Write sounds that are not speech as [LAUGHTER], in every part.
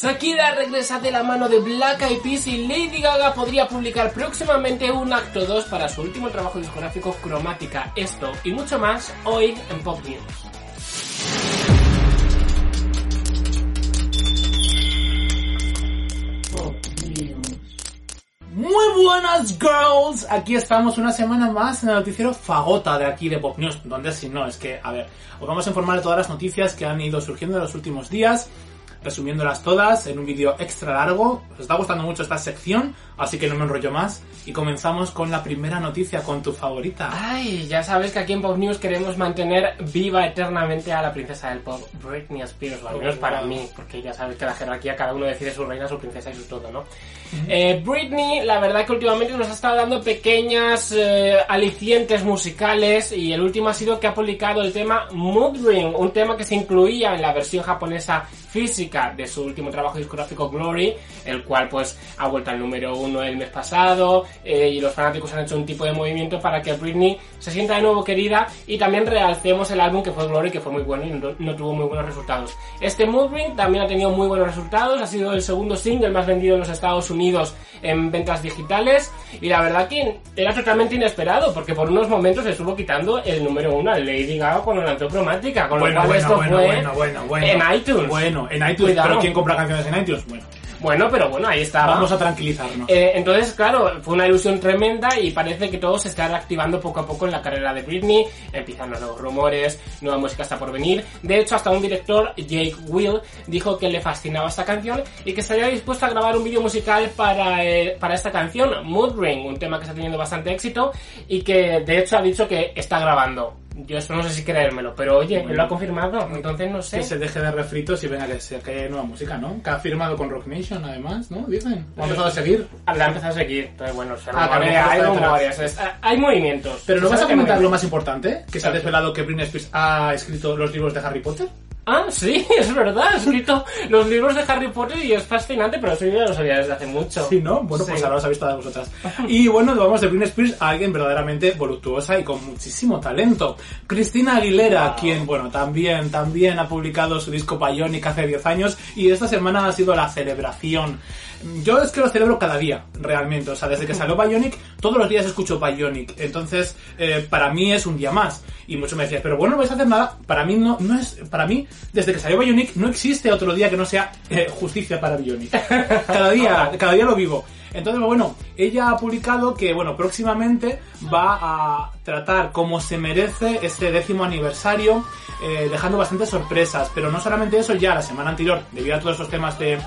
Shakira regresa de la mano de Black Eyed Peas y Lady Gaga podría publicar próximamente un acto 2 para su último trabajo discográfico Cromática. Esto y mucho más hoy en Pop News. Muy buenas girls, aquí estamos una semana más en el noticiero Fagota de aquí de Pop News, donde si no, es que, a ver, os vamos a informar de todas las noticias que han ido surgiendo en los últimos días, resumiéndolas todas en un vídeo extra largo. Os está gustando mucho esta sección, así que no me enrollo más. Y comenzamos con la primera noticia, con tu favorita. Ay, ya sabes que aquí en Pop News queremos mantener viva eternamente a la princesa del pop, Britney Spears, o al menos para mí, porque ya sabes que la jerarquía cada uno decide su reina, su princesa y su todo, ¿no? Eh, Britney, la verdad que últimamente nos ha estado dando pequeñas eh, alicientes musicales y el último ha sido que ha publicado el tema Mood Ring, un tema que se incluía en la versión japonesa física de su último trabajo discográfico Glory, el cual pues ha vuelto al número uno el mes pasado eh, y los fanáticos han hecho un tipo de movimiento para que Britney se sienta de nuevo querida y también realcemos el álbum que fue Glory que fue muy bueno y no, no tuvo muy buenos resultados. Este Mood Ring también ha tenido muy buenos resultados, ha sido el segundo single más vendido en los Estados Unidos en ventas digitales y la verdad que era totalmente inesperado porque por unos momentos le estuvo quitando el número uno al Lady Gaga cuando lanzó Cromática, con lo cual esto fue bueno, bueno, bueno. en iTunes. Bueno, en iTunes, Cuidado. pero ¿quién compra canciones en iTunes? Bueno, Bueno, pero bueno, ahí estaba. vamos a tranquilizarnos. Eh, entonces, claro, fue una ilusión tremenda y parece que todo se está reactivando poco a poco en la carrera de Britney. Empiezan los nuevos rumores, nueva música está por venir. De hecho, hasta un director, Jake Will, dijo que le fascinaba esta canción y que estaría dispuesto a grabar un vídeo musical para, eh, para esta canción, Mood Ring, un tema que está teniendo bastante éxito y que de hecho ha dicho que está grabando. Yo eso no sé si creérmelo, pero oye, él lo ha confirmado, entonces no sé. Que se deje de refritos y venga que se que haya nueva música, ¿no? Que ha firmado con Rock Nation, además, ¿no? Dicen. ¿O ha empezado a seguir? La ha empezado a seguir, entonces bueno, se Ah, rumorea, que a lo mejor hay rumores, es- hay movimientos. Pero ¿no vas a comentar lo más importante? Que se ha desvelado que Britney Spears ha escrito los libros de Harry Potter. Ah, sí, [LAUGHS] es verdad, ha escrito los libros de Harry Potter y es fascinante, pero eso yo ya lo sabía desde hace mucho. Sí, ¿no? Bueno, Sí. pues ahora os habéis todas vosotras. Y bueno, vamos de Britney Spears a alguien verdaderamente voluptuosa y con muchísimo talento. Cristina Aguilera, Wow. quien, bueno, también, también ha publicado su disco Bionic hace 10 años y esta semana ha sido la celebración. Yo es que lo celebro cada día, realmente. O sea, desde que salió Bionic, todos los días escucho Bionic. Entonces, eh, para mí es un día más. Y muchos me decían, pero bueno, no vais a hacer nada. Para mí no, no es, para mí, desde que salió Bionic, no existe otro día que no sea eh, justicia para Bionic. Cada día, cada día lo vivo. Entonces, bueno, ella ha publicado que, bueno, próximamente va a tratar como se merece este décimo aniversario, eh, dejando bastantes sorpresas. Pero no solamente eso, ya la semana anterior, debido a todos esos temas de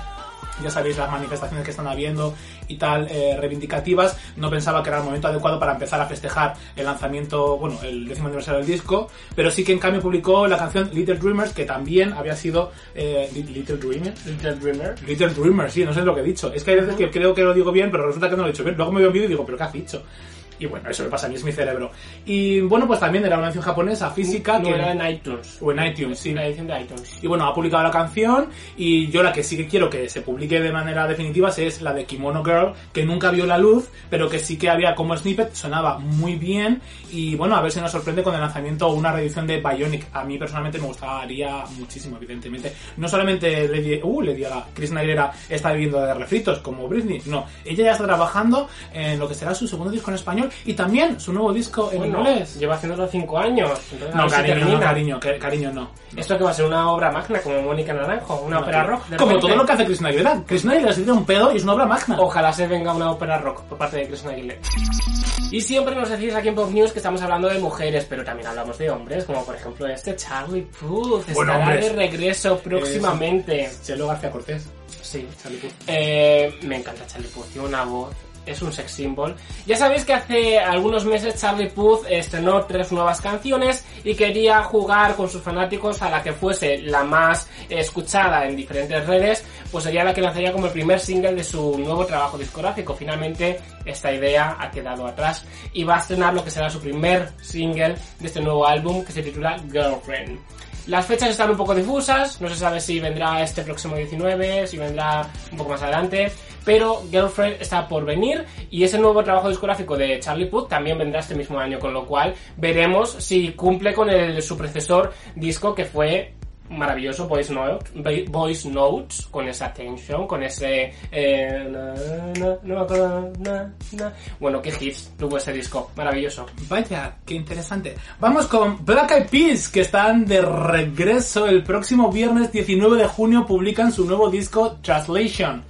ya sabéis las manifestaciones que están habiendo y tal eh, reivindicativas no pensaba que era el momento adecuado para empezar a festejar el lanzamiento bueno el décimo aniversario del disco pero sí que en cambio publicó la canción Little Dreamers que también había sido eh, Li- Little Dreamers. Little Dreamer. Little Dreamers sí no sé lo que he dicho. Es que hay veces que creo que lo digo bien pero resulta que no lo he dicho bien. Luego me veo un vídeo y digo pero qué has dicho y bueno eso me pasa a mí es mi cerebro y bueno pues también era una canción japonesa física No que era en iTunes. o en iTunes sí La edición de iTunes. y bueno, ha publicado la canción y yo la que sí que quiero que se publique de manera definitiva es la de Kimono Girl, que nunca vio la luz, pero que sí que había como snippet, sonaba muy bien y bueno, a ver si nos sorprende con el lanzamiento o una reedición de Bionic. A mí personalmente me gustaría muchísimo, evidentemente. No solamente Lady, uh, Lady Gaga, Chris Aguilera está viviendo de refritos como Britney, no, ella ya está trabajando en lo que será su segundo disco en español y también su nuevo disco en Bueno, inglés. lleva haciéndolo cinco años. No, cariño, no, termina. cariño, cariño, no. Esto que va a ser una obra magna como Mónica Naranjo, una No, ópera rock. Como todo lo que hace Chris Aguilera. Chris Aguilera se tira un pedo y es una obra magna. Ojalá se venga una ópera rock por parte de Christina Aguilera. Y siempre nos decís aquí en Pop News que estamos hablando de mujeres, pero también hablamos de hombres, como por ejemplo este Charlie Puth. Bueno, Estará hombres. de regreso próximamente. Chelo García Cortés. Sí. Charlie Puth. Eh, me encanta Charlie Puth, tiene una voz, es un sex symbol. Ya sabéis que hace algunos meses Charlie Puth estrenó tres nuevas canciones y quería jugar con sus fanáticos a la que fuese la más escuchada en diferentes redes, pues sería la que lanzaría como el primer single de su nuevo trabajo discográfico. Finalmente esta idea ha quedado atrás y va a estrenar lo que será su primer single de este nuevo álbum que se titula Girlfriend. Las fechas están un poco difusas, no se sabe si vendrá este próximo 19, si vendrá un poco más adelante, pero Girlfriend está por venir y ese nuevo trabajo discográfico de Charlie Puth también vendrá este mismo año, con lo cual veremos si cumple con el, su predecesor disco que fue maravilloso, Voice, Note, voice Notes, con esa tension, con ese... Eh, na, na, na. Bueno, qué hits tuvo ese disco, maravilloso. Vaya, qué interesante. Vamos con Black Eyed Peas, que están de regreso el próximo viernes 19 de junio, publican su nuevo disco Translation.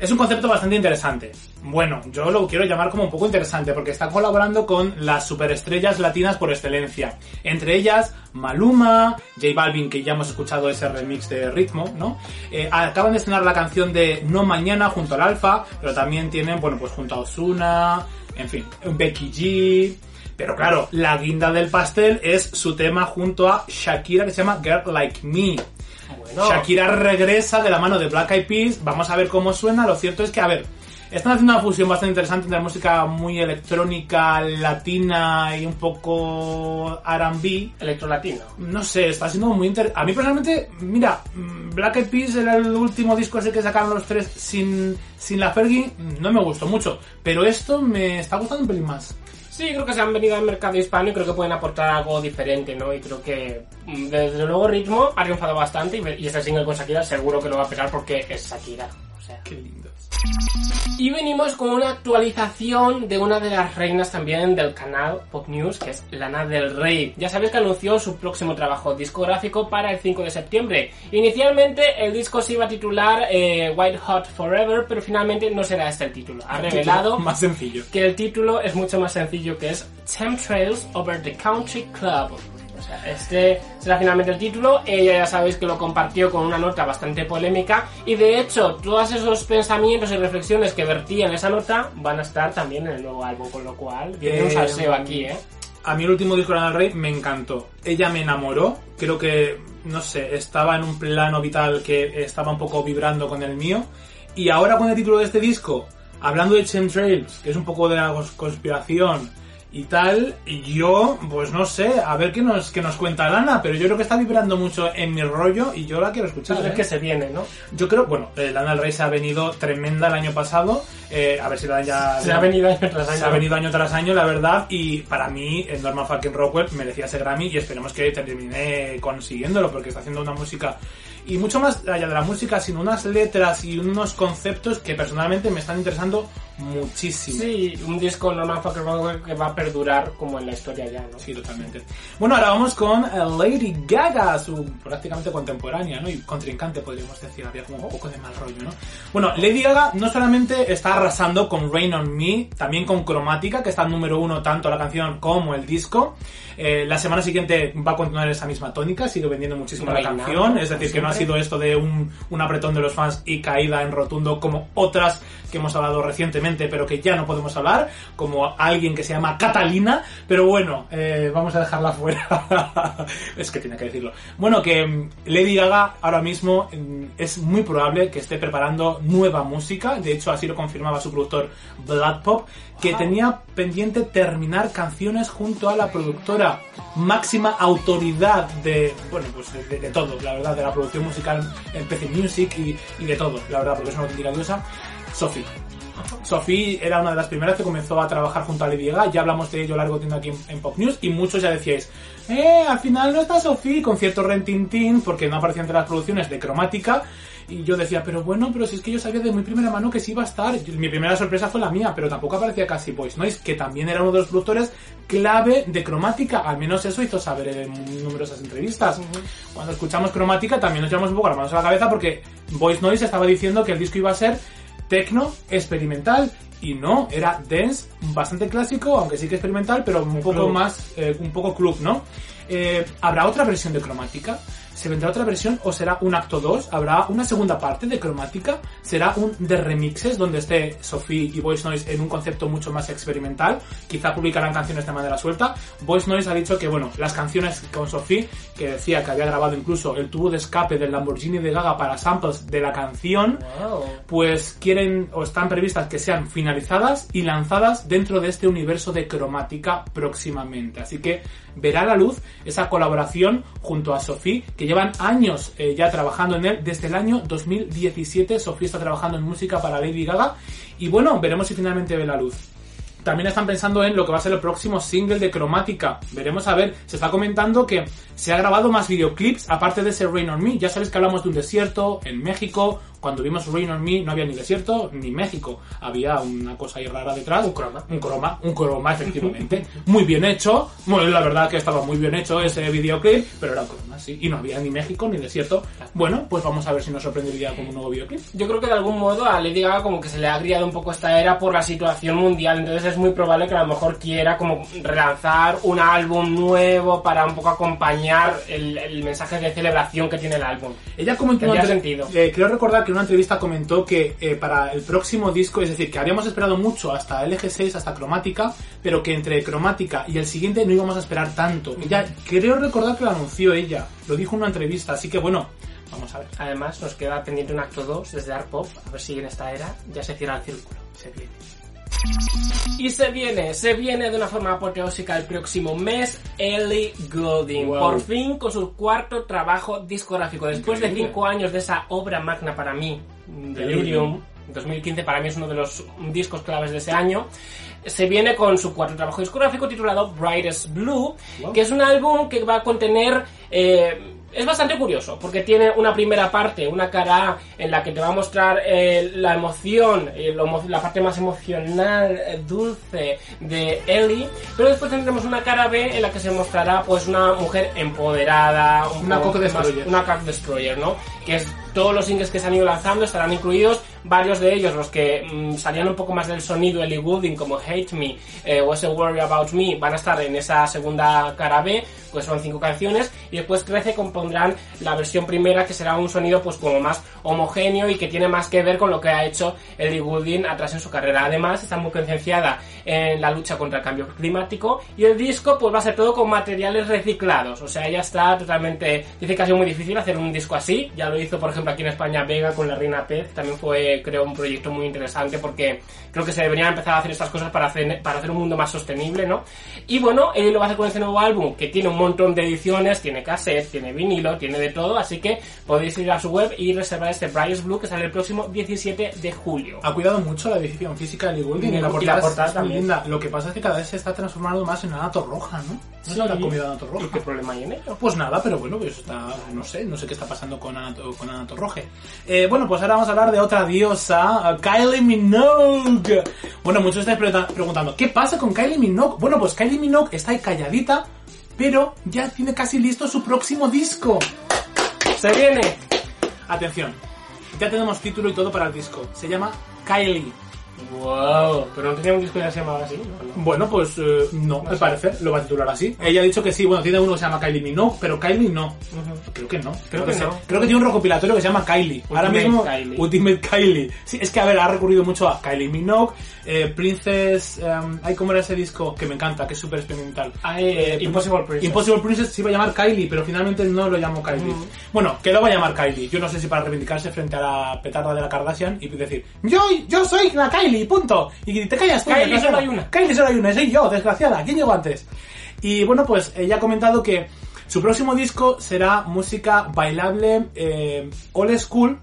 Es un concepto bastante interesante. Bueno, yo lo quiero llamar como un poco interesante porque está colaborando con las superestrellas latinas por excelencia. Entre ellas, Maluma, J Balvin, que ya hemos escuchado ese remix de ritmo, ¿no? Eh, acaban de estrenar la canción de No Mañana junto al Alfa, pero también tienen, bueno, pues junto a Osuna, en fin, Becky G. Pero claro, la guinda del pastel es su tema junto a Shakira que se llama Girl Like Me. Shakira regresa de la mano de Black Eyed Peas, vamos a ver cómo suena, lo cierto es que, a ver, están haciendo una fusión bastante interesante entre música muy electrónica, latina y un poco R&B. Electrolatino. No sé, está siendo muy interesante. A mí personalmente, mira, Black Eyed Peas era el último disco ese que sacaron los tres sin, sin la Fergie, no me gustó mucho, pero esto me está gustando un pelín más. Sí, creo que se han venido al mercado hispano y creo que pueden aportar algo diferente, ¿no? Y creo que, mm, desde luego, Ritmo ha triunfado bastante y, y este single con Shakira seguro que lo va a pegar porque es Shakira. O sea, qué lindo. Y venimos con una actualización de una de las reinas también del canal Pop News, que es Lana del Rey. Ya sabéis que anunció su próximo trabajo discográfico para el 5 de septiembre. Inicialmente el disco se iba a titular eh, White Hot Forever, pero finalmente no será este el título. Ha [LAUGHS] revelado más sencillo. que el título es mucho más sencillo, que es Trails Over the Country Club. O sea, este será finalmente el título. Ella ya sabéis que lo compartió con una nota bastante polémica. Y de hecho, todos esos pensamientos y reflexiones que vertía en esa nota van a estar también en el nuevo álbum. Con lo cual, viene un Eh, salseo aquí, ¿eh? A mí el último disco de Lana Rey me encantó. Ella me enamoró. Creo que, no sé, estaba en un plano vital que estaba un poco vibrando con el mío. Y ahora con el título de este disco, hablando de Chemtrails, que es un poco de la cons- conspiración y tal, y yo, pues no sé, a ver qué nos, qué nos cuenta Lana, pero yo creo que está vibrando mucho en mi rollo y yo la quiero escuchar. Es ¿eh? que se viene, ¿no? Yo creo, bueno, eh, Lana del Rey se ha venido tremenda el año pasado. eh, a ver si la ya. Se ha venido año tras año. Se ha venido año tras año, la verdad, y para mí, el Norman fucking Rockwell merecía ese Grammy y esperemos que termine consiguiéndolo, porque está haciendo una música, y mucho más allá de la música, sino unas letras y unos conceptos que personalmente me están interesando muchísimo. Sí, un disco normal que va a perdurar como en la historia ya, ¿no? Sí, totalmente. Bueno, ahora vamos con eh, Lady Gaga, su prácticamente contemporánea, ¿no? Y contrincante, podríamos decir, había como un poco de mal rollo, ¿no? Bueno, Lady Gaga no solamente está arrasando con Rain on Me, también con Cromática, que está en número uno tanto la canción como el disco. Eh, la semana siguiente va a continuar esa misma tónica, sigue vendiendo muchísimo la canción, es decir, que no ha sido esto de un, un apretón de los fans y caída en rotundo como otras que hemos hablado recientemente, pero que ya no podemos hablar, como alguien que se llama Catalina, pero bueno, eh, vamos a dejarla fuera. [LAUGHS] es que tiene que decirlo. Bueno, que mm, Lady Gaga ahora mismo mm, es muy probable que esté preparando nueva música, de hecho así lo confirmaba su productor Blood Pop, que tenía pendiente terminar canciones junto a la productora máxima autoridad de, bueno, pues de- de todo, la verdad, de la producción musical en PC Music y, de todo, la verdad, porque es una auténtica diosa, Sophie. Sophie era una de las primeras que comenzó a trabajar junto a Lady Gaga, ya hablamos de ello largo tiempo aquí en, en Pop News, y muchos ya decíais, eh, al final no está Sophie con cierto rentintín, porque no aparecía entre las producciones de cromática, y yo decía, pero bueno, pero si es que yo sabía de muy primera mano que sí iba a estar. Mi primera sorpresa fue la mía, pero tampoco aparecía casi Boys Noise, que también era uno de los productores clave de cromática. Al menos eso hizo saber en numerosas entrevistas. Cuando escuchamos cromática también nos llevamos un poco las manos a la cabeza porque Boys Noise estaba diciendo que el disco iba a ser tecno experimental. Y no, era dance, bastante clásico, aunque sí que experimental, pero un poco club. más, eh, un poco club, ¿no? Eh, ¿Habrá otra versión de cromática? ¿Se vendrá otra versión o será un acto 2? ¿Habrá una segunda parte de cromática? ¿Será un de remixes donde esté Sophie y Voice Noise en un concepto mucho más experimental? Quizá publicarán canciones de manera suelta. Voice Noise ha dicho que, bueno, las canciones con Sophie, que decía que había grabado incluso el tubo de escape del Lamborghini de Gaga para samples de la canción, Wow. pues quieren o están previstas que sean finalizadas y lanzadas dentro de este universo de cromática próximamente. Así que verá la luz esa colaboración junto a Sophie, que llevan años eh, ya trabajando en él. Desde el año 2017 Sophie está trabajando en música para Lady Gaga y bueno, veremos si finalmente ve la luz. también están pensando en lo que va a ser el próximo single de Cromática. Veremos a ver, se está comentando que se ha grabado más videoclips aparte de ese Rain on Me. Ya sabes que hablamos de un desierto en México. Cuando vimos Rain on Me no había ni desierto ni México. Había una cosa ahí rara detrás. Un croma. Un croma, un croma, efectivamente. [LAUGHS] muy bien hecho. Bueno, la verdad que estaba muy bien hecho ese videoclip, pero era un croma, sí. Y no había ni México ni desierto. Bueno, pues vamos a ver si nos sorprende el día con un nuevo videoclip. Yo creo que de algún modo a Lady Gaga como que se le ha criado un poco esta era por la situación mundial, entonces es muy probable que a lo mejor quiera como relanzar un álbum nuevo para un poco acompañar el, el mensaje de celebración que tiene el álbum. Ella comentó Tendría antes- sentido. eh, creo recordar que en una entrevista comentó que eh, para el próximo disco, es decir, que habíamos esperado mucho hasta LG6, hasta Cromática, pero que entre Cromática y el siguiente no íbamos a esperar tanto. Ella, creo recordar que lo anunció ella, lo dijo en una entrevista, así que bueno, vamos a ver. Además nos queda pendiente un acto 2 desde Art Pop, a ver si en esta era ya se cierra el círculo, se viene. Y se viene, se viene de una forma apoteósica el próximo mes Ellie Goulding, Wow. por fin con su cuarto trabajo discográfico. Después de cinco años de esa obra magna para mí, Delirium, 2015 para mí es uno de los discos claves de ese año, se viene con su cuarto trabajo discográfico titulado Brightest Blue, Wow. que es un álbum que va a contener... eh, es bastante curioso, porque tiene una primera parte, una cara A, en la que te va a mostrar eh, la emoción, eh, lo la parte más emocional, eh, dulce de Ellie, pero después tendremos una cara B en la que se mostrará pues una mujer empoderada, un Una cock destroyer. una cock destroyer, ¿no? Que es todos los singles que se han ido lanzando estarán incluidos, varios de ellos los que mm, salían un poco más del sonido Ellie Goulding como Hate Me o ese Worry About Me van a estar en esa segunda cara B, pues son cinco canciones y después 13 compondrán la versión primera que será un sonido pues como más homogéneo y que tiene más que ver con lo que ha hecho Ellie Goulding atrás en su carrera. Además está muy concienciada en la lucha contra el cambio climático y el disco pues va a ser todo con materiales reciclados, o sea ella está totalmente, dice que ha sido muy difícil hacer un disco así, ya lo hizo por ejemplo aquí en España Vega con la Reina Pez, también fue creo un proyecto muy interesante porque creo que se deberían empezar a hacer estas cosas para hacer, para hacer un mundo más sostenible, ¿no? Y bueno, él lo va a hacer con este nuevo álbum que tiene un montón de ediciones, tiene cassette, tiene vinilo, tiene de todo, así que podéis ir a su web y reservar este Brightest Blue que sale el próximo 17 de julio. Ha cuidado mucho la edición física de Ellie Goulding Y y la la portada, es- portada es muy también. linda. Lo que pasa es que cada vez se está transformando más en Anato Roja, ¿no? No se habrá comido Anato ¿Y qué Roja. problema hay en ello? Pues nada, pero bueno, pues está, no sé, no sé qué está pasando con Anato, con Anato Roje. Eh, bueno, pues ahora vamos a hablar de otra diosa, Kylie Minogue. Bueno, muchos estáis pre- preguntando, ¿qué pasa con Kylie Minogue? Bueno, pues Kylie Minogue está ahí calladita, pero ya tiene casi listo su próximo disco. ¡Se viene! Atención, ya tenemos título y todo para el disco. Se llama Kylie. ¡Wow! Pero no tenía un disco que ya se llamaba así, ¿no? No. Bueno, pues eh, no, al parecer lo va a titular así. Ella ha dicho que sí, bueno, tiene uno que se llama Kylie Minogue, pero Kylie no. Creo que no. Creo que no. Creo que tiene un recopilatorio que se llama Kylie. Ahora Ultimate mismo, Kylie. Ultimate Kylie. Sí, es que a ver, ha recurrido mucho a Kylie Minogue, eh, Princess. em, ay, ¿cómo era ese disco? Que me encanta, que es súper experimental. Ay, eh, Impossible Princess. Impossible Princess se iba a llamar Kylie, pero finalmente no lo llamó Kylie. Bueno, que lo va a llamar Kylie. Yo no sé si para reivindicarse frente a la petarda de la Kardashian y decir, yo, yo soy la Kylie, punto. Y te callas tú. Kylie solo hay una. Kylie solo hay una, soy yo, desgraciada. ¿Quién llegó antes? Y bueno, pues ella ha comentado que su próximo disco será música bailable eh, old school.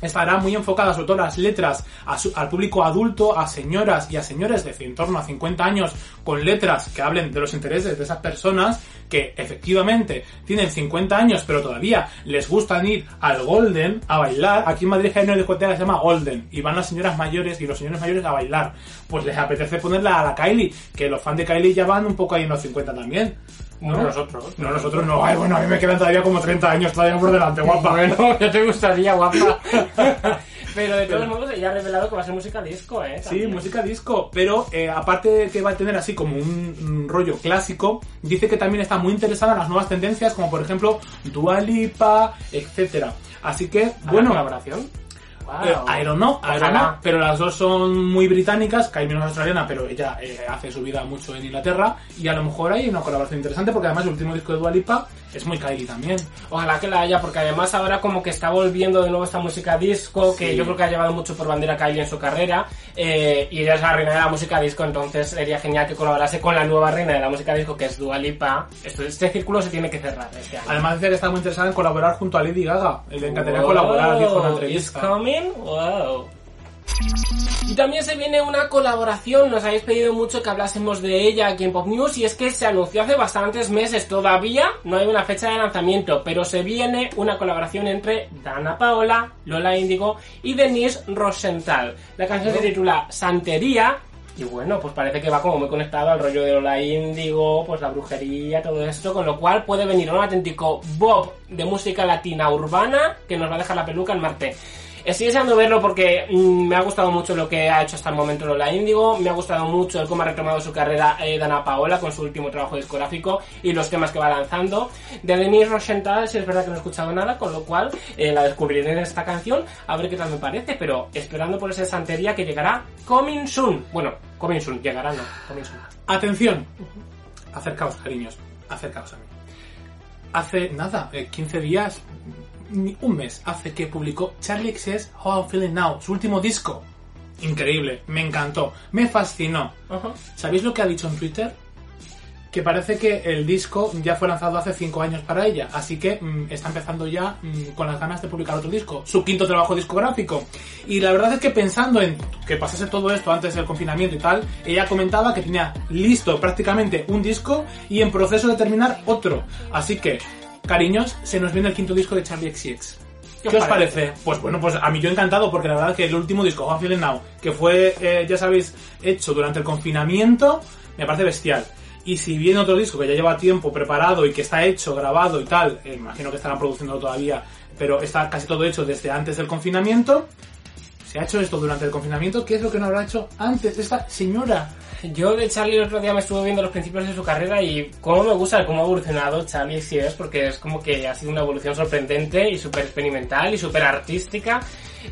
Estará muy enfocada sobre todo las letras al público adulto, a señoras y a señores de en torno a 50 años con letras que hablen de los intereses de esas personas que efectivamente tienen 50 años pero todavía les gustan ir al Golden a bailar. Aquí en Madrid hay una discoteca que se llama Golden y van las señoras mayores y los señores mayores a bailar. Pues les apetece ponerla a la Kylie, que los fans de Kylie ya van un poco ahí en los 50 también. No nosotros. No, nosotros no. Ay, bueno, a mí me quedan todavía como 30 años todavía por delante, [LAUGHS] guapa. Bueno, [LAUGHS] ya te gustaría, guapa. [LAUGHS] Pero de todos modos, ella ha revelado que va a ser música disco, ¿eh? Sí, música disco, pero eh, aparte de que va a tener así como un, un rollo clásico, dice que también está muy interesada en las nuevas tendencias, como por ejemplo Dua Lipa, etcétera. Así que, ¿Habrá bueno, colaboración? Eh, Wow. I don't know, I don't know, pero las dos son muy británicas, no es australiana, pero ella eh, hace su vida mucho en Inglaterra, y a lo mejor hay una colaboración interesante, porque además el último disco de Dua Lipa es muy Kylie también. Ojalá que la haya, porque además ahora como que está volviendo de nuevo esta música disco, que Sí. yo creo que ha llevado mucho por bandera Kylie en su carrera, eh, y ella es la reina de la música disco, entonces sería genial que colaborase con la nueva reina de la música disco, que es Dua Lipa. Esto, este círculo se tiene que cerrar este año. Además dice que está muy interesada en colaborar junto a Lady Gaga, le encantaría colaborar, dijo en una entrevista. Is coming? Wow. Y también se viene una colaboración, nos habéis pedido mucho que hablásemos de ella aquí en Pop News y es que se anunció hace bastantes meses, todavía no hay una fecha de lanzamiento, pero se viene una colaboración entre Dana Paola, Lola Índigo y Denise Rosenthal. La canción se titula Santería y bueno, pues parece que va como muy conectado al rollo de Lola Índigo, pues la brujería, todo esto, con lo cual puede venir un auténtico bob de música latina urbana que nos va a dejar la peluca en Marte. Estoy deseando verlo porque mm, me ha gustado mucho lo que ha hecho hasta el momento Lola Índigo, me ha gustado mucho el cómo ha retomado su carrera eh, Dana Paola con su último trabajo discográfico y los temas que va lanzando. De Denise Rosenthal, si es verdad que no he escuchado nada, con lo cual eh, la descubriré en esta canción, a ver qué tal me parece, pero esperando por esa santería que llegará coming soon. Bueno, coming soon, llegará no, coming soon. Atención. Acercaos, cariños. Acercaos a mí. Hace nada, eh, 15 días, ni un mes, hace que publicó Charlie XS How I'm Feeling Now, su último disco. Increíble, me encantó, me fascinó. ¿Sabéis lo que ha dicho en Twitter? Que parece que el disco ya fue lanzado hace 5 años para ella, así que mm, está empezando ya mm, con las ganas de publicar otro disco, su quinto trabajo discográfico. Y la verdad es que pensando en que pasase todo esto antes del confinamiento y tal, ella comentaba que tenía listo prácticamente un disco y en proceso de terminar otro. Así que, cariños, se nos viene el quinto disco de Charlie XCX. ¿Qué, os parece? Pues bueno, pues a mí yo encantado, porque la verdad que el último disco, How Feeling Now, que fue, eh, ya sabéis, hecho durante el confinamiento, me parece bestial. Y si viene otro disco que ya lleva tiempo preparado y que está hecho, grabado y tal, eh, imagino que estarán produciéndolo todavía, pero está casi todo hecho desde antes del confinamiento. Se ha hecho esto durante el confinamiento, ¿qué es lo que no habrá hecho antes esta señora? Yo de Charlie el otro día me estuve viendo los principios de su carrera y cómo me gusta cómo ha evolucionado Charlie si es, porque es como que ha sido una evolución sorprendente y súper experimental y súper artística.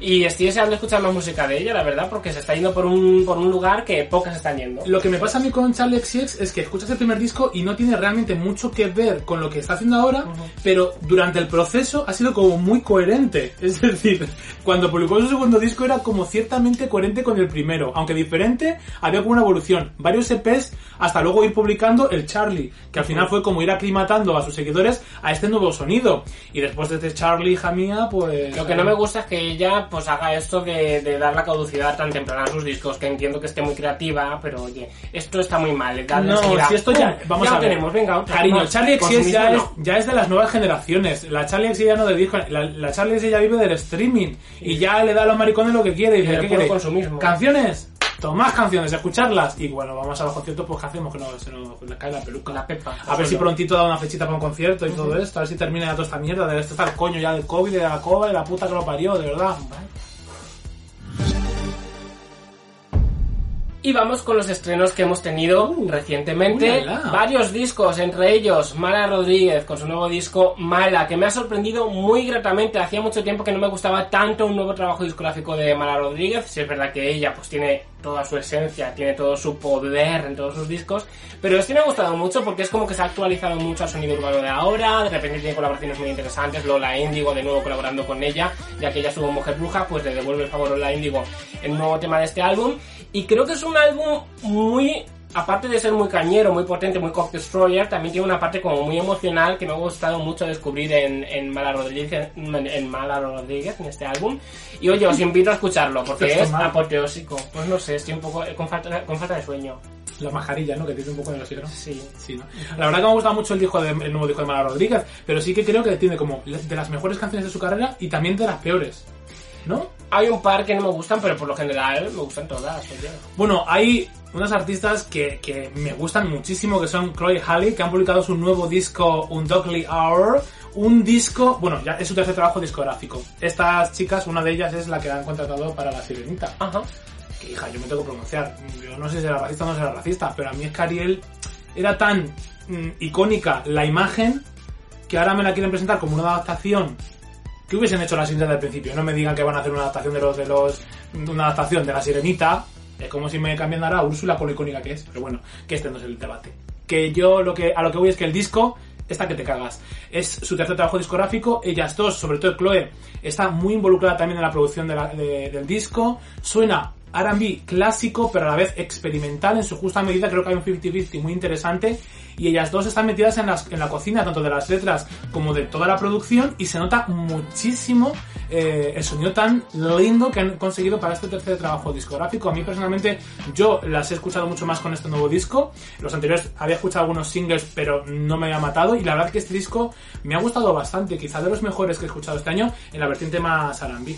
Y estoy deseando escuchar más música de ella, la verdad, porque se está yendo por un, por un lugar que pocas están yendo. Lo que me pasa a mí con Charlie XCX es que escuchas el primer disco y no tiene realmente mucho que ver con lo que está haciendo ahora, pero durante el proceso ha sido como muy coherente. [LAUGHS] Es decir, cuando publicó su segundo disco era como ciertamente coherente con el primero, aunque diferente, había como una evolución. Varios EPs hasta luego ir publicando el Charlie, que al final fue como ir aclimatando a sus seguidores a este nuevo sonido. Y después de este Charlie, hija mía, pues... Lo que no me gusta es que ella pues haga esto de, de dar la caducidad tan temprana a sus discos, que entiendo que esté muy creativa, pero oye, esto está muy mal. darle No, si esto ya, vamos ya a ver. tenemos, venga, otra. Cariño, más. Charlie XCX ya es, no. ya es de las nuevas generaciones. La Charlie XCX ya no de disco, la, la Charlie XCX ya vive del streaming y ya le da a los maricones lo que quiere. Y dice, ¿qué queréis? consumismo. ¿Canciones? Tomás canciones, escucharlas. Y bueno, vamos a los conciertos, pues ¿qué hacemos? Que no, se nos le cae la peluca. La pepa. A ver si prontito da una fechita para un concierto y todo esto, a ver si termina ya toda esta mierda, de esto está el coño ya del COVID, de la coba, de la puta que lo parió, de verdad. Y vamos con los estrenos que hemos tenido Uh, recientemente. ulala. Varios discos, entre ellos Mala Rodríguez con su nuevo disco Mala, que me ha sorprendido muy gratamente. Hacía mucho tiempo que no me gustaba tanto un nuevo trabajo discográfico de Mala Rodríguez. Si es verdad que ella pues tiene toda su esencia, tiene todo su poder en todos sus discos. Pero este me ha gustado mucho porque es como que se ha actualizado mucho al sonido urbano de ahora. De repente tiene colaboraciones muy interesantes. Lola Índigo de nuevo colaborando con ella, ya que ella estuvo Mujer Bruja, pues le devuelve el favor a Lola Índigo en un nuevo tema de este álbum. Y creo que es un álbum muy aparte de ser muy cañero, muy potente, muy Cock Destroyer, también tiene una parte como muy emocional que me ha gustado mucho descubrir en, en Mala Rodríguez, en, en Mala Rodríguez, en este álbum. Y oye, os invito a escucharlo, porque es mal. apoteósico. Pues no sé, estoy un poco eh, con falta, con falta de sueño. La mascarilla, ¿no? Que tiene un poco de los ¿no? Sí. Sí, ¿no? La verdad que me ha gustado mucho el, disco de, el nuevo disco de Mala Rodríguez, pero sí que creo que tiene como de las mejores canciones de su carrera y también de las peores. ¿No? Hay un par que no me gustan, pero por lo general me gustan todas. oye. Bueno, hay unos artistas que, que me gustan muchísimo, que son Chloe Halle, que han publicado su nuevo disco Undoubtedly Hour. Un disco, bueno, ya es su tercer trabajo discográfico. Estas chicas, una de ellas es la que han contratado para La Sirenita. Ajá. que hija, yo me tengo que pronunciar. Yo no sé si era racista o no será racista, pero a mí es que Ariel era tan mm, icónica la imagen que ahora me la quieren presentar como una adaptación que hubiesen hecho la sirenita del principio. No me digan que van a hacer una adaptación de los de los una adaptación de la sirenita. Es como si me cambian ahora a Úrsula con icónica que es. Pero bueno, que este no es el debate. Que yo lo que a lo que voy es que el disco está que te cagas. Es su tercer trabajo discográfico. Ellas dos, sobre todo Chloe, está muy involucrada también en la producción del disco. Suena R&B clásico, pero a la vez experimental en su justa medida. Creo que hay un 50-50 muy interesante. Y ellas dos están metidas en, la cocina, tanto de las letras como de toda la producción. Y se nota muchísimo eh, el sonido tan lindo que han conseguido para este tercer trabajo discográfico. A mí personalmente, yo las he escuchado mucho más con este nuevo disco. Los anteriores había escuchado algunos singles, pero no me había matado. Y la verdad que este disco me ha gustado bastante. Quizá de los mejores que he escuchado este año en la vertiente más R&B.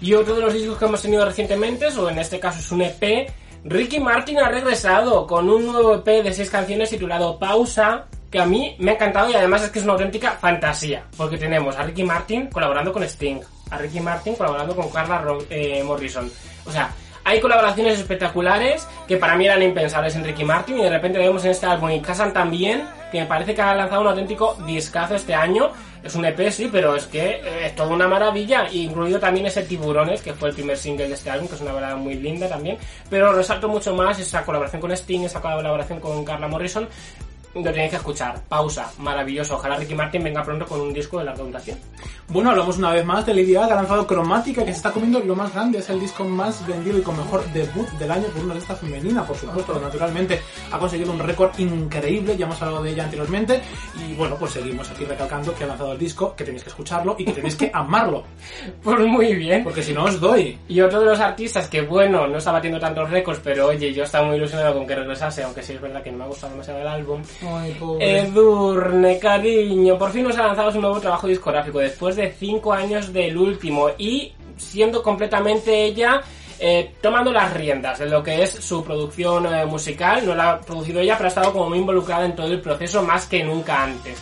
Y otro de los discos que hemos tenido recientemente, o en este caso es un EP, Ricky Martin ha regresado con un nuevo EP de seis canciones titulado Pausa, que a mí me ha encantado y además es que es una auténtica fantasía, porque tenemos a Ricky Martin colaborando con Sting, a Ricky Martin colaborando con Carla eh, Morrison. O sea, hay colaboraciones espectaculares que para mí eran impensables en Ricky Martin y de repente vemos en este álbum y casan tan bien que me parece que ha lanzado un auténtico discazo este año. Es un EP, sí, pero es que eh, es toda una maravilla, incluido también ese Tiburones, que fue el primer single de este álbum, que es una verdad muy linda también. Pero resalto mucho más esa colaboración con Sting, esa colaboración con Carla Morrison. Lo tenéis que escuchar. Pausa. Maravilloso. Ojalá Ricky Martin venga pronto con un disco de larga duración. Bueno, hablamos una vez más de Lady Gaga, que ha lanzado Cromática, que se está comiendo lo más grande, es el disco más vendido y con mejor debut del año por una artista femenina, por supuesto, naturalmente ha conseguido un récord increíble, ya hemos hablado de ella anteriormente, y bueno, pues seguimos aquí recalcando que ha lanzado el disco, que tenéis que escucharlo y que tenéis que amarlo, [LAUGHS] Pues muy bien. porque si no os doy. Y otro de los artistas que, bueno, no está batiendo tantos récords, pero oye, yo estaba muy ilusionado con que regresase, aunque sí es verdad que no me ha gustado demasiado el álbum. Edurne, cariño, por fin nos ha lanzado su nuevo trabajo discográfico después de 5 años del último y siendo completamente ella eh, tomando las riendas de lo que es su producción eh, musical. No la ha producido ella, pero ha estado como muy involucrada en todo el proceso más que nunca antes.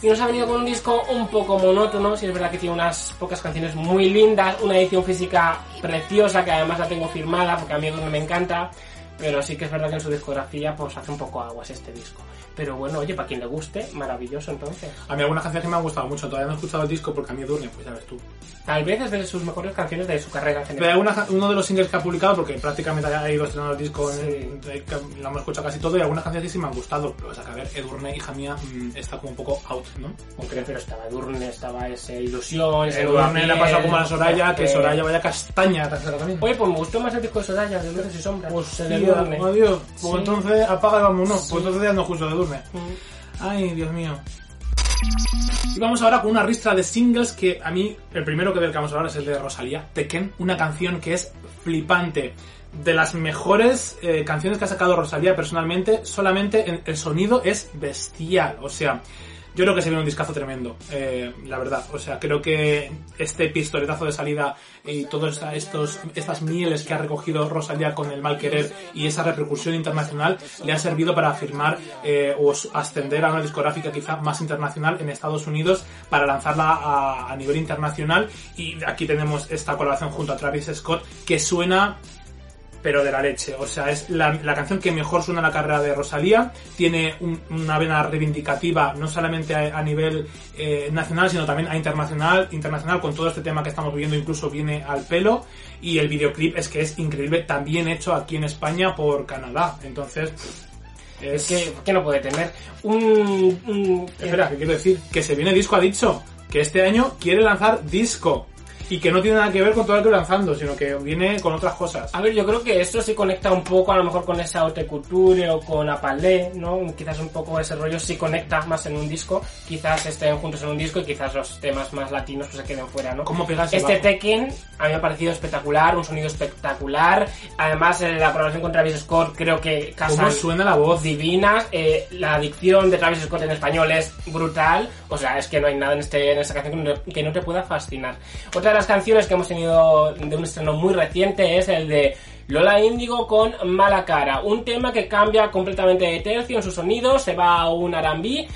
Y nos ha venido con un disco un poco monótono, si es verdad que tiene unas pocas canciones muy lindas, una edición física preciosa que además la tengo firmada porque a mí me encanta. Pero sí que es verdad que en su discografía pues hace un poco aguas este disco. Pero bueno, oye, para quien le guste, maravilloso entonces. A mí algunas canciones que me han gustado mucho, todavía no he escuchado el disco porque a mí Durne, pues ya ves tú. Tal vez es de sus mejores canciones de su carrera en Pero general. una- uno de los singles que ha publicado, porque prácticamente ha ido estrenando el disco, Sí. eh, que lo hemos escuchado casi todo, y algunas canciones que sí me han gustado. Pero o sea, que a ver, Edurne, hija mía, mm, está como un poco out, ¿no? Hombre, pero estaba Edurne, estaba ese Ilusión, ese Edurne le ha pasado como a Soraya, que Eh, Soraya vaya castaña también. Oye, pues me gustó más el disco de Soraya, de Luces y Sombras. Pues el de tío, Edurne. adiós. Pues Sí. entonces apaga y vámonos. Sí. Pues entonces ya no escucho de Edurne. Ay, Dios mío. Y vamos ahora con una ristra de singles que a mí, el primero que vamos a hablar es el de Rosalía, Tekken, una canción que es flipante. De las mejores eh, canciones que ha sacado Rosalía personalmente, solamente en- el sonido es bestial. O sea, yo creo que se viene un discazo tremendo, eh, la verdad. O sea, creo que este pistoletazo de salida y todas estos, estas mieles que ha recogido Rosalía con el mal querer y esa repercusión internacional le ha servido para afirmar eh, o ascender a una discográfica quizá más internacional en Estados Unidos para lanzarla a nivel internacional. Y aquí tenemos esta colaboración junto a Travis Scott que suena pero de la leche. O sea, es la, la canción que mejor suena en la carrera de Rosalía. Tiene un- una vena reivindicativa, no solamente a, a nivel eh, nacional, sino también a internacional. Internacional, con todo este tema que estamos viviendo, incluso viene al pelo. Y el videoclip es que es increíble, también hecho aquí en España por Canadá. Entonces, Es que, ¿qué no puede tener? Un... un- Espera, ¿qué quiero decir? Que se viene disco, ha dicho. Que este año quiere lanzar disco. Y que no tiene nada que ver con todo lo que lanzando, sino que viene con otras cosas. A ver, yo creo que esto sí conecta un poco a lo mejor con esa haute couture o con Apalé, ¿no? Quizás un poco ese rollo sí conecta más en un disco, quizás estén juntos en un disco y quizás los temas más latinos pues se queden fuera, ¿no? ¿Cómo Este bajo? Tekken a mí me ha parecido espectacular, un sonido espectacular, además eh, la colaboración con Travis Scott creo que ¿Cómo casan suena la voz? divinas, eh, la dicción de Travis Scott en español es brutal, o sea, es que no hay nada en, este, en esta canción que no, que no te pueda fascinar. Otra las canciones que hemos tenido de un estreno muy reciente es el de Lola Índigo con Mala Cara, un tema que cambia completamente de tercio en su sonido, se va a un R&B,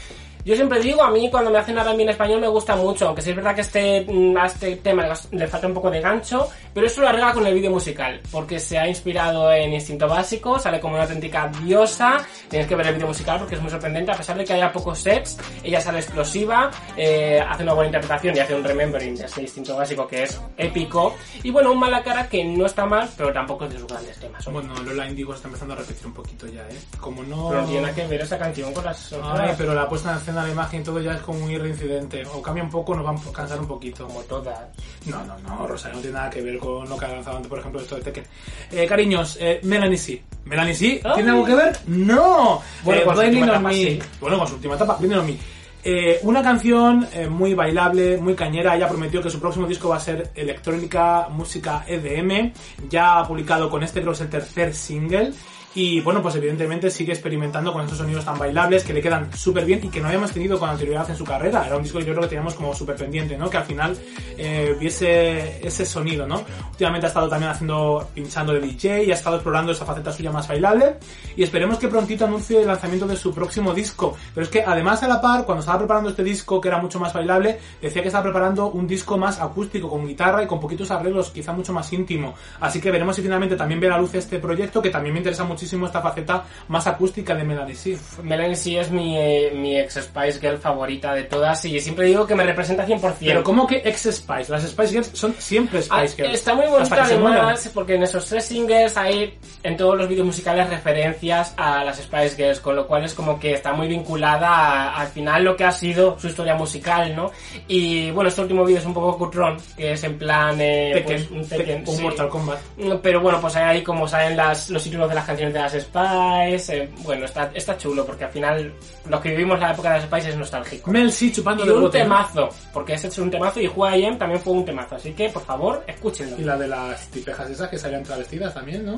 yo siempre digo, a mí cuando me hacen R&B en español me gusta mucho, aunque sí es verdad que este, mm, a este tema le- falta un poco de gancho, pero eso lo arregla con el vídeo musical, porque se ha inspirado en Instinto Básico, sale como una auténtica diosa, tienes que ver el vídeo musical porque es muy sorprendente, a pesar de que haya pocos sets, ella sale explosiva, eh, hace una buena interpretación y hace un remembering de ese Instinto Básico que es épico, y bueno, un mala cara que no está mal, pero tampoco es de sus grandes temas. hombre. Bueno, Lola Indigo está empezando a repetir un poquito ya, ¿eh? Como no... Pero tiene nada que ver esa canción con las. Ay, pero la puesta en de la imagen y todo ya es como muy reincidente. O cambia un poco, nos vamos a cansar un poquito. Como todas. No, no, no, Rosario no tiene nada que ver con lo que ha lanzado antes, por ejemplo, esto de Tekken. Eh, cariños, eh, Melanie sí. ¿Melanie sí? Ay. ¿Tiene algo que ver? ¡No! Bueno, Eh, con su última etapa, Me. sí. Bueno, con su última etapa, Blinding on Me. Eh, una canción eh, muy bailable, muy cañera. Ella prometió que su próximo disco va a ser electrónica, música EDM. Ya ha publicado con este, creo que es el tercer single. Y bueno, pues evidentemente sigue experimentando con estos sonidos tan bailables que le quedan súper bien y que no habíamos tenido con anterioridad en su carrera. Era un disco que yo creo que teníamos como súper pendiente, ¿no? Que al final eh, viese ese sonido, ¿no? Últimamente ha estado también haciendo, pinchando de DJ y ha estado explorando esa faceta suya más bailable. Y esperemos que prontito anuncie el lanzamiento de su próximo disco. Pero es que además a la par, cuando estaba preparando este disco que era mucho más bailable, decía que estaba preparando un disco más acústico, con guitarra y con poquitos arreglos, quizá mucho más íntimo. Así que veremos si finalmente también ve la luz este proyecto, que también me interesa muchísimo esta faceta más acústica de Melanie C. Melanie sí es mi, eh, mi ex Spice Girl favorita de todas y siempre digo que me representa 100%. Pero ¿cómo que ex Spice? Las Spice Girls son siempre Ah, Spice Girls. Está muy bonita además porque en esos tres singles hay en todos los vídeos musicales referencias a las Spice Girls, con lo cual es como que está muy vinculada a- al final lo que ha sido su historia musical, ¿no? Y bueno, este último vídeo es un poco cutrón, que es en plan eh, Tekken, pues, un Tekken, Tekken, sí. Mortal Kombat. Pero bueno, pues ahí como salen las, los títulos de las canciones de las Spice, eh, bueno, está, está chulo porque al final los que vivimos la época de las Spice es nostálgico. Mel C chupando Y un bote. ¿no? temazo, porque ese es un temazo y Juega IM también fue un temazo, así que por favor, escúchenlo. Y la de las tipejas esas que salían travestidas también, ¿no?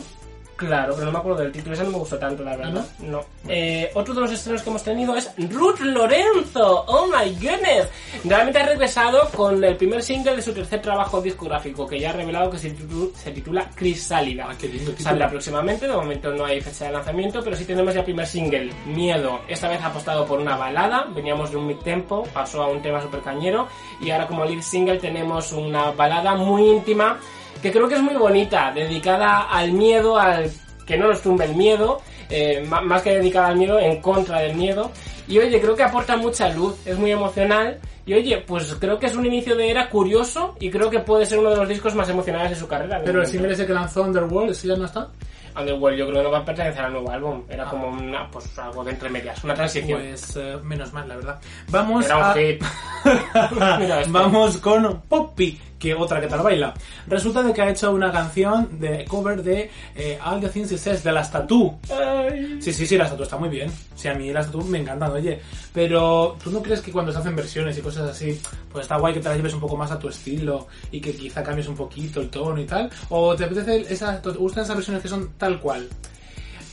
Claro, pero no me acuerdo del título, ese no me gustó tanto, la verdad. no? Eh, otro de los estrenos que hemos tenido es Ruth Lorenzo. Oh my goodness. Realmente ha regresado con el primer single de su tercer trabajo discográfico, que ya ha revelado que se titula, se titula Crisálida. Ah, qué lindo. Saldrá próximamente, de momento no hay fecha de lanzamiento, pero sí tenemos ya el primer single, Miedo. Esta vez ha apostado por una balada, veníamos de un mid-tempo, pasó a un tema super cañero, y ahora como lead single tenemos una balada muy íntima, que creo que es muy bonita, dedicada al miedo, al que no nos tumbe el miedo, eh, más que dedicada al miedo, en contra del miedo. Y oye, creo que aporta mucha luz, es muy emocional. Y oye, pues creo que es un inicio de era curioso y creo que puede ser uno de los discos más emocionales de su carrera. Pero el single ese que lanzó Underworld, ¿ese ya no está? Underworld yo creo que no va a pertenecer al nuevo álbum. Era como una, pues algo de entre medias, una transición. Pues eh, menos mal, la verdad. Vamos Era un a... hit. [LAUGHS] Mira. Vamos con Poppy, que otra que tal baila. Resulta de que ha hecho una canción de cover de eh, All the Things It Says de las Tattoo. Ay. Sí, sí, sí, las Tattoo está muy bien. Sí, a mí las Tattoo me encantan, oye. Pero, ¿tú no crees que cuando se hacen versiones y cosas así, pues está guay que te las lleves un poco más a tu estilo y que quizá cambies un poquito el tono y tal? ¿O te apetece esa, te gustan esas versiones que son tal cual?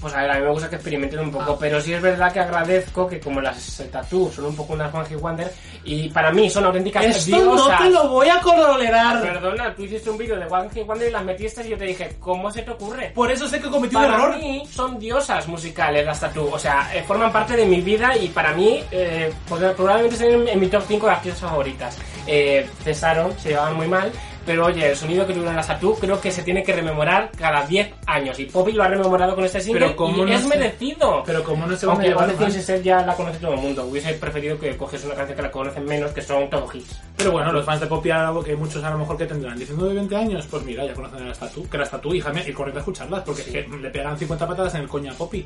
Pues a ver, a mí me gusta que experimenten un poco, Ah. pero sí es verdad que agradezco que como las Tattoo son un poco unas One Hit Wonder y para mí son auténticas Esto diosas. no te lo voy a tolerar. Perdona, tú hiciste un vídeo de One Hit Wonder y las metiste y yo te dije, ¿cómo se te ocurre? Por eso sé que cometí un Para error. mí son diosas musicales las Tattoo, o sea, eh, forman parte de mi vida y para mí eh, probablemente estén en, en mi top 5 de artistas favoritas. Eh, cesaron, se llevaban muy mal, pero oye, el sonido que tuvieron las Tattoo creo que se tiene que rememorar cada 10 años y Poppy lo ha rememorado con este single Pero ¿cómo y no es se- merecido. Pero como no se van a Aunque llevar mal. Thing Set ya la conoce todo el mundo, hubiese preferido que coges una canción que la conocen menos, que son todo hits. Pero bueno, los fans de Poppy algo que muchos a lo mejor que tendrán 19 20 años, pues mira, ya conocen a la estatua, que la estatua, hija mía, y corren a escucharlas, porque Sí. es que le pegan 50 patadas en el coño a Poppy.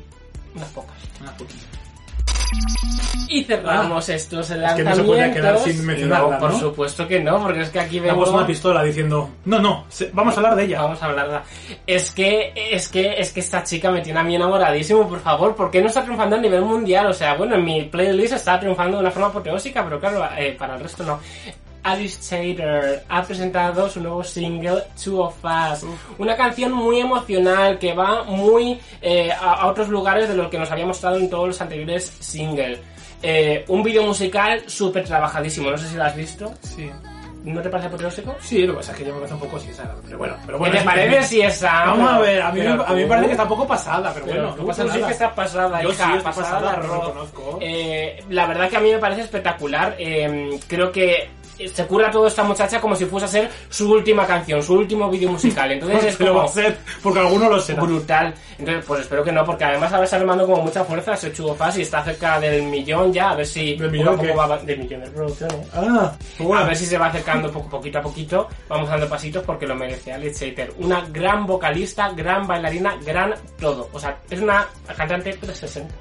Unas pocas. Unas poquitas. Y cerramos estos que lanzamientos. no se podía quedar sin mencionarla, No, por ¿no? supuesto que no, porque es que aquí Damos vengo... una pistola diciendo, no, no, se- vamos a hablar de ella. Vamos a hablarla. Es que, es que, es que esta chica me tiene a mí enamoradísimo, por favor. ¿Por qué no está triunfando a nivel mundial? O sea, bueno, en mi playlist está triunfando de una forma apoteósica, pero claro, eh, para el resto no. Alice Tater ha presentado su nuevo single Two of Us, una canción muy emocional que va muy eh, a, otros lugares de lo que nos había mostrado en todos los anteriores singles. Eh, un vídeo musical súper trabajadísimo, no sé si lo has visto. Sí. ¿No te parece apoteósico? Sí, lo que pasa es que yo me parece un poco ¿sabes? Pero bueno, pero ¿Qué bueno. te es- parece si esa? Vamos a ver, a mí, Pero a mí me parece que está un poco pasada, pero, pero bueno, no pasa nada. sí que estás pasada, Yo hija, sí, estoy pasada pasada, lo conozco. Eh, la verdad que a mí me parece espectacular. Eh, creo que se cura todo esta muchacha como si fuese a ser su última canción, su último vídeo musical. Entonces [LAUGHS] es Porque lo va como a ser, porque alguno lo será. brutal. Entonces, pues espero que no, porque además ahora está remando como mucha fuerza ese chugo fast y está cerca del millón ya, a ver si ¿Del poco millón poco va de millones de reproducciones. Ah, pues bueno. A ver si se va acercando poco, poquito a poquito. Vamos dando pasitos porque lo merece Alice Chater. Una gran vocalista, gran bailarina, gran todo. O sea, es una cantante 360.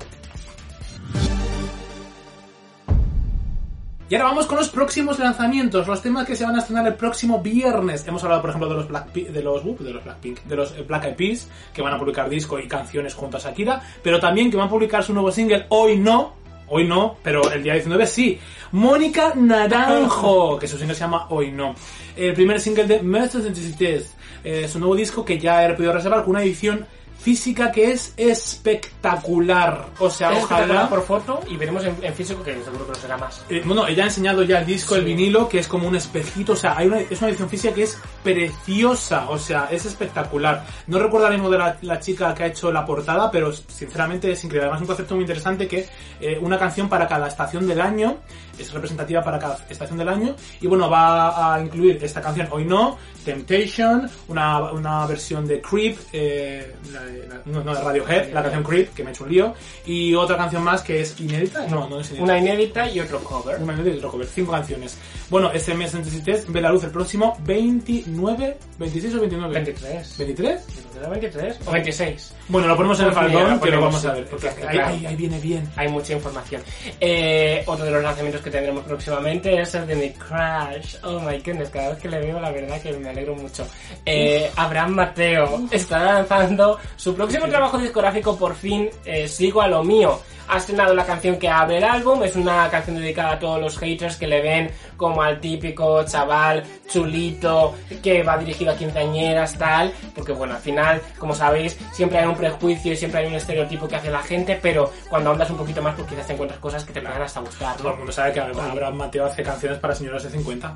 Y ahora vamos con los próximos lanzamientos, los temas que se van a estrenar el próximo viernes. Hemos hablado, por ejemplo, de los Black de los, uh, de los Blackpink, de los eh, Black Eyed que van a publicar disco y canciones junto a Shakira, pero también que van a publicar su nuevo single Hoy No, Hoy no, pero el día 19 sí. Mónica Naranjo, que su single se llama Hoy no. El primer single de Maestros Intensités, eh, su nuevo disco que ya he podido reservar con una edición física que es espectacular. O sea, Es ojalá... por foto y veremos en, en físico que seguro que lo será más. Eh, bueno, ella ha enseñado ya el disco, el vinilo, que es como un espejito, o sea, hay una, es una edición física que es preciosa, o sea, es espectacular. No recuerdo ahora mismo de la, la chica que ha hecho la portada, pero sinceramente es increíble. Además, un concepto muy interesante que eh, una canción para cada estación del año, es representativa para cada estación del año, y bueno, va a incluir esta canción, hoy no, Temptation, una, una versión de Creep, eh, la de- la- no, no, de Radiohead, la canción Creep, que me he hecho un lío, y otra canción más que es inédita, no, no es inédita. Una inédita y otro cover. Una inédita y otro cover, cinco canciones. Bueno, este mes Test ve la luz el próximo 29, 26 o 29. 23. ¿23? ¿Era 23 o 26? Bueno, lo ponemos en el Pues lo que lo vamos a ver. Porque ahí, claro. ahí- ahí viene bien. Hay mucha información. Eh, otro de los lanzamientos que tendremos próximamente es el de mi crush. Oh my goodness, cada vez que le veo la verdad que me alegro mucho. Eh, Abraham Mateo está lanzando su próximo trabajo discográfico por fin, eh, Sigo a lo mío. Ha estrenado la canción que abre el álbum, es una canción dedicada a todos los haters que le ven como al típico chaval chulito que va dirigido a quinceañeras, tal, porque bueno, al final, como sabéis, siempre hay un prejuicio y siempre hay un estereotipo que hace la gente, pero cuando andas un poquito más, pues quizás te encuentras cosas que te puedan hasta gustar, Todo el ¿no? mundo sabe que Abraham Mateo hace canciones para señoras de 50.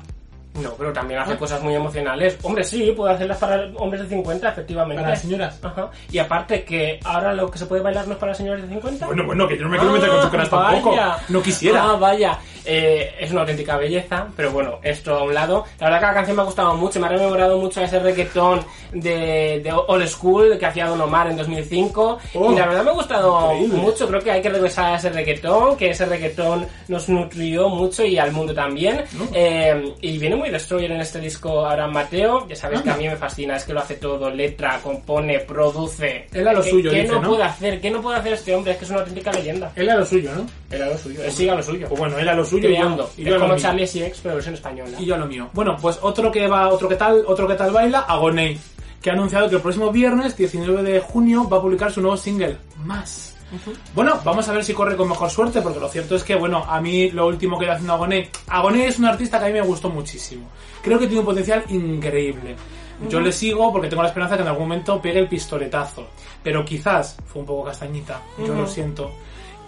No, pero también hace cosas muy emocionales. Hombre, sí, puede hacerlas para hombres de 50, efectivamente. Para señoras. Ajá. Y aparte que ahora lo que se puede bailar no es para señores de 50. Bueno, bueno, que yo no me quiero meter con tu caras tampoco. No quisiera. Ah, vaya. Eh, es una auténtica belleza, pero bueno, esto a un lado. La verdad que la canción me ha gustado mucho, me ha rememorado mucho a ese reggaetón de, de Old School que hacía Don Omar en 2005. Oh, y la verdad me ha gustado increíble. mucho, creo que hay que regresar a ese reggaetón, que ese reggaetón nos nutrió mucho y al mundo también. Eh, y viene muy Destroyer en este disco Abraham Mateo, ya sabéis que a mí me fascina, es que lo hace todo, letra, compone, produce. Él a lo ¿Qué- suyo, ¿Qué dice, no, ¿no? puede hacer? ¿Qué no puede hacer este hombre? Es que es una auténtica leyenda. Él a lo suyo, ¿no? Él a lo suyo, él sigue a lo suyo. Pues bueno, él a lo suyo y yo- Creando. y es yo lo como. Charlie CX, pero versión española. Y yo a lo mío. Bueno, pues otro que va, otro que tal, otro que tal baila, Agoney, que ha anunciado que el próximo viernes, 19 de junio, va a publicar su nuevo single, Más. Bueno, vamos a ver si corre con mejor suerte, porque lo cierto es que, bueno, a mí lo último que le haciendo Agoney, Agoney es un artista que a mí me gustó muchísimo. Creo que tiene un potencial increíble. Yo le sigo porque tengo la esperanza que en algún momento pegue el pistoletazo. Pero quizás fue un poco castañita, yo lo siento.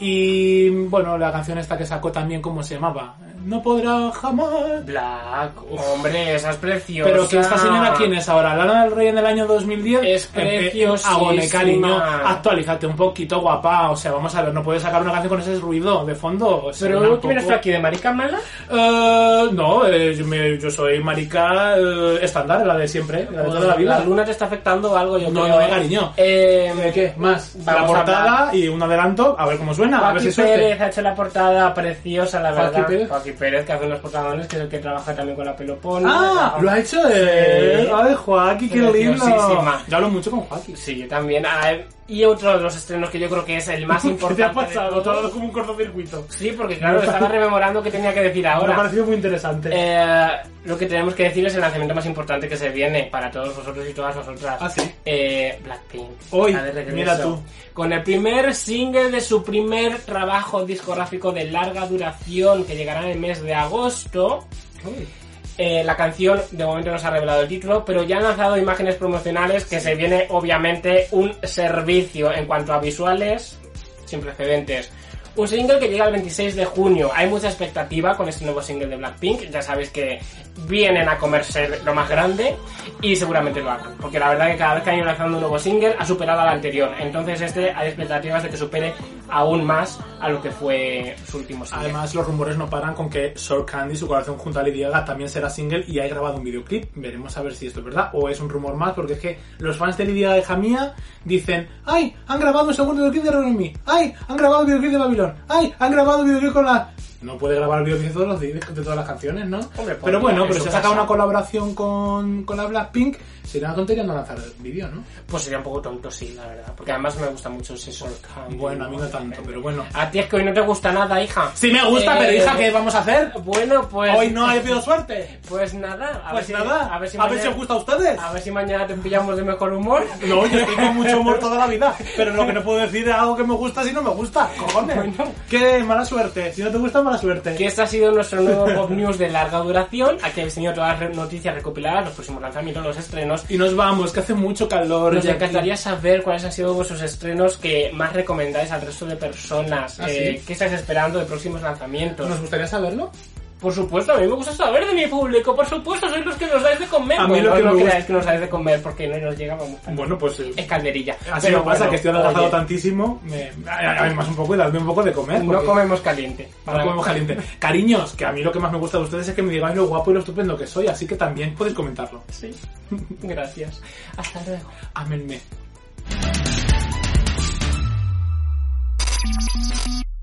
Y bueno, la canción esta que sacó también, ¿cómo se llamaba? No podrá jamás. Black, hombre, esa es preciosa. Pero que esta señora, ¿quién es ahora? ¿Lana del Rey en el año 2010? Es preciosísima. Agone, cariño, actualízate un poquito, guapa. O sea, vamos a ver, no puedes sacar una canción con ese ruido de fondo. o sea, Pero ¿tú vienes aquí de marica mala? Eh, no, eh, yo, me- yo soy marica eh, estándar, la de siempre, la de toda la vida. La luna te está afectando algo, yo No, creo. no, ¿eh? cariño. Eh, ¿De qué? Más. La a portada y un adelanto, a ver cómo suena, Joaquín. Pérez ha hecho la portada preciosa, la Joaquín verdad. Pérez. Joaquín Pérez, que hace unos portadones, que es el que trabaja también con la Pelopón. Ah, lo ha hecho él. Sí. Ay, Joaquín, qué lindo. Yo hablo mucho con Joaquín. Sí, yo también. Ah, y otro de los estrenos que yo creo que es el más [LAUGHS] ¿Qué importante. te ha pasado? Todo como un cortocircuito. Sí, porque claro, estaba rememorando qué tenía que decir Me ha ahora. parecido muy interesante. Eh, lo que tenemos que decir es el lanzamiento más importante que se viene para todos vosotros y todas vosotras. Ah, sí. Eh, Blackpink. Hoy, mira tú. Con el primer single de su primer trabajo discográfico de larga duración que llegará en el mes de agosto. Eh, la canción de momento no se ha revelado el título, pero ya han lanzado imágenes promocionales que se viene obviamente un servicio en cuanto a visuales sin precedentes. Un single que llega el 26 de junio. Hay mucha expectativa con este nuevo single de Blackpink. Ya sabéis que vienen a comerse lo más grande y seguramente lo hagan. Porque la verdad que cada vez que han ido lanzando un nuevo single ha superado al anterior. Entonces este hay expectativas de que supere aún más a lo que fue su último single. Además, los rumores no paran con que Sour Candy, su corazón junto a Lady Gaga, también será single y ha grabado un videoclip. Veremos a ver si esto es verdad o es un rumor más, porque es que los fans de Lady Gaga y Jamía dicen ¡Ay! Han grabado un segundo videoclip de Run Me. ¡Ay! Han grabado un videoclip de ¡Ay! Han grabado videoclip con la... no puede grabar vídeos de todos los días de todas las canciones, ¿no? Hombre, pero bueno, en pero sacado casa. una colaboración con, con la Blackpink, sería una tontería no lanzar vídeos, ¿no? Pues sería un poco tonto, sí, la verdad. Porque además me gusta mucho ese Soul Candy. Bueno, a mí no tanto, pero bueno. A ti es que hoy no te gusta nada, hija. Sí me gusta, Eh, pero hija, ¿qué vamos a hacer? Bueno, pues... Hoy no ha habido suerte. Pues nada. A Pues ver si, nada, A ver si, a ver si os gusta a ustedes. A ver si mañana te pillamos de mejor humor. No, yo estoy con mucho humor toda la vida, pero lo que no puedo decir es algo que me gusta si no me gusta, cojones. Bueno. Qué mala suerte, si no te gusta, mala suerte. Que este ha sido nuestro nuevo Pop News de larga duración. Aquí habéis tenido todas las noticias recopiladas, los próximos lanzamientos, los estrenos. Y nos vamos, que hace mucho calor. Nos encantaría saber cuáles han sido vuestros estrenos que más recomendáis al resto de personas. ¿Ah, Eh, sí? ¿Qué estáis esperando de próximos lanzamientos? ¿Nos gustaría saberlo? Por supuesto, a mí me gusta saber de mi público. Por supuesto, sois los que nos dais de comer. A mí Bueno, lo que no me gusta- creáis que nos dais de comer porque no nos llega, vamos. Bueno, pues eh, Es calderilla. así Pero me pasa, bueno, que estoy adelgazado tantísimo. Me... Además, un poco y dadme un poco de comer. No comemos caliente. no comemos caliente. Cariños, que a mí lo que más me gusta de ustedes es que me digáis lo guapo y lo estupendo que soy, así que también podéis comentarlo. Sí. [LAUGHS] Gracias. Hasta luego. Ámenme.